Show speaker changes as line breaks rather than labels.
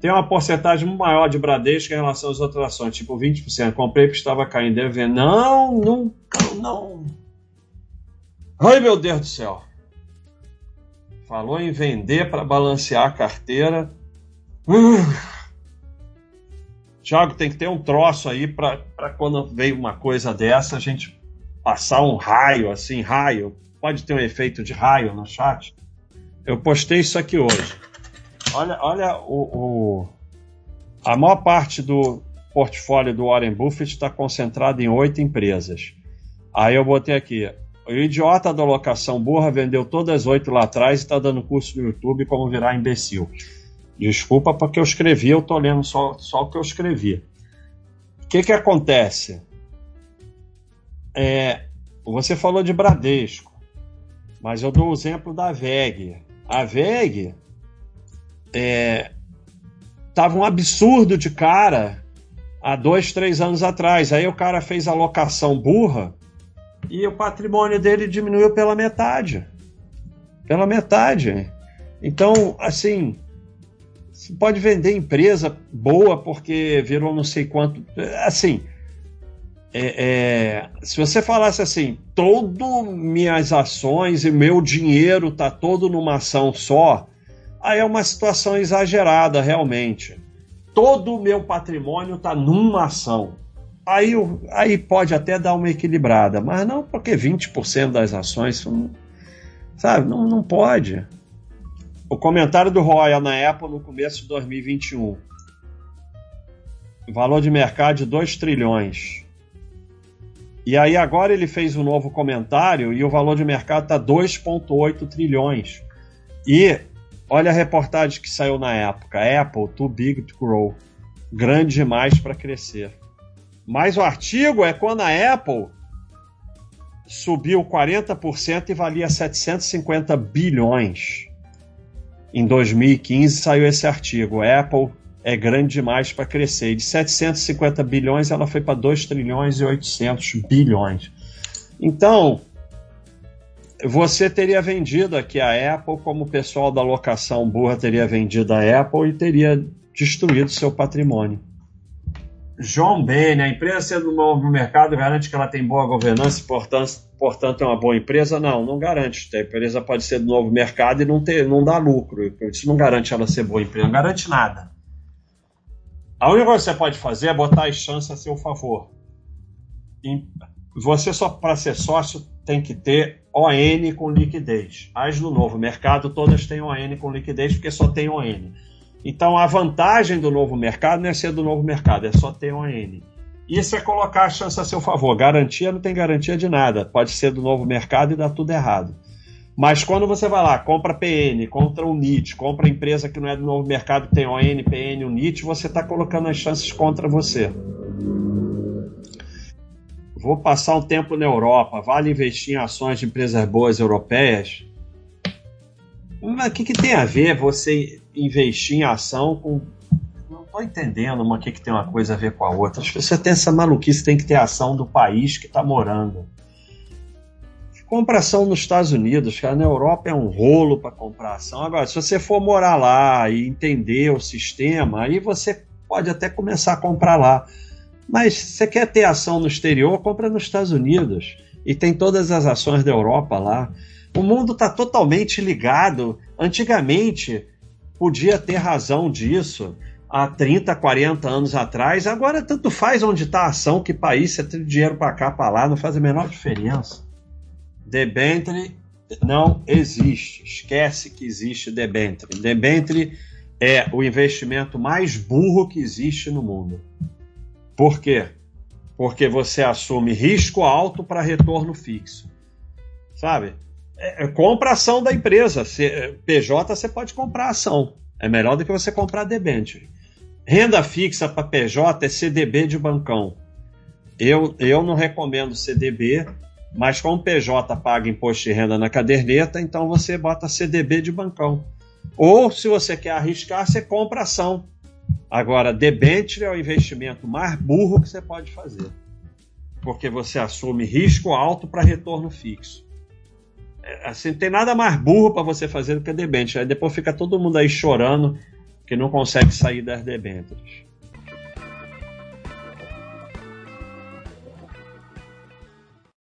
tem uma porcentagem maior de Bradesco em relação às outras ações, tipo 20%. Comprei porque estava caindo, deve ver. Não, não, não. Ai, meu Deus do céu. Falou em vender para balancear a carteira. Uh. Tiago, tem que ter um troço aí para quando veio uma coisa dessa, a gente passar um raio, assim, raio. Pode ter um efeito de raio no chat. Eu postei isso aqui hoje. Olha, olha o, o, a maior parte do portfólio do Warren Buffett está concentrado em oito empresas. Aí eu botei aqui. O idiota da locação burra vendeu todas as oito lá atrás e está dando curso no YouTube como virar imbecil. Desculpa porque eu escrevi, eu estou lendo só, só o que eu escrevi. O que, que acontece? É, você falou de Bradesco, mas eu dou o exemplo da VEG. A VEG é, tava um absurdo de cara há dois, três anos atrás. Aí o cara fez a locação burra e o patrimônio dele diminuiu pela metade. Pela metade. Então, assim, você pode vender empresa boa porque virou não sei quanto. Assim, é, é, se você falasse assim, todo minhas ações e meu dinheiro tá todo numa ação só, aí é uma situação exagerada, realmente. Todo o meu patrimônio está numa ação. Aí, aí pode até dar uma equilibrada, mas não porque 20% das ações. Sabe, não, não pode. O comentário do Royal na Apple no começo de 2021. Valor de mercado de 2 trilhões. E aí agora ele fez um novo comentário e o valor de mercado está 2,8 trilhões. E Olha a reportagem que saiu na época. Apple, too big to grow. Grande demais para crescer. Mas o artigo é quando a Apple subiu 40% e valia 750 bilhões. Em 2015 saiu esse artigo. Apple é grande demais para crescer. De 750 bilhões ela foi para 2 trilhões e 800 bilhões. Então, você teria vendido aqui a Apple como o pessoal da locação burra teria vendido a Apple e teria destruído seu patrimônio. João Bene, a empresa sendo novo no mercado garante que ela tem boa governança portanto, portanto é uma boa empresa? Não, não garante. A empresa pode ser do novo mercado e não, ter, não dar lucro. Isso não garante ela ser boa empresa, não garante nada. A única coisa que você pode fazer é botar as chances a seu favor. Você só para ser sócio tem que ter ON com liquidez. As no novo mercado todas têm ON com liquidez porque só tem ON. Então a vantagem do novo mercado não é ser do novo mercado, é só ter ON. Isso é colocar a chance a seu favor. Garantia não tem garantia de nada. Pode ser do novo mercado e dar tudo errado. Mas quando você vai lá, compra PN, compra o NIT, compra empresa que não é do novo mercado, tem ON, PN, o NIT, você está colocando as chances contra você vou passar um tempo na Europa, vale investir em ações de empresas boas europeias? Mas o que, que tem a ver você investir em ação com. Não estou entendendo o que, que tem uma coisa a ver com a outra. As pessoas têm essa maluquice, tem que ter ação do país que está morando. Compra ação nos Estados Unidos, cara, na Europa é um rolo para comprar ação. Agora, se você for morar lá e entender o sistema, aí você pode até começar a comprar lá. Mas você quer ter ação no exterior, compra nos Estados Unidos. E tem todas as ações da Europa lá. O mundo está totalmente ligado. Antigamente podia ter razão disso há 30, 40 anos atrás. Agora tanto faz onde está a ação, que país, você tem dinheiro para cá, para lá, não faz a menor diferença. Debenture não existe. Esquece que existe debenture. Debenture é o investimento mais burro que existe no mundo. Por quê? Porque você assume risco alto para retorno fixo. Sabe? É, é, compra ação da empresa. C, PJ você pode comprar ação. É melhor do que você comprar debênture. Renda fixa para PJ é CDB de bancão. Eu, eu não recomendo CDB, mas como PJ paga imposto de renda na caderneta, então você bota CDB de bancão. Ou se você quer arriscar, você compra ação. Agora, debênture é o investimento mais burro que você pode fazer, porque você assume risco alto para retorno fixo. É, assim, não tem nada mais burro para você fazer do que debênture. Aí depois fica todo mundo aí chorando que não consegue sair das debêntures.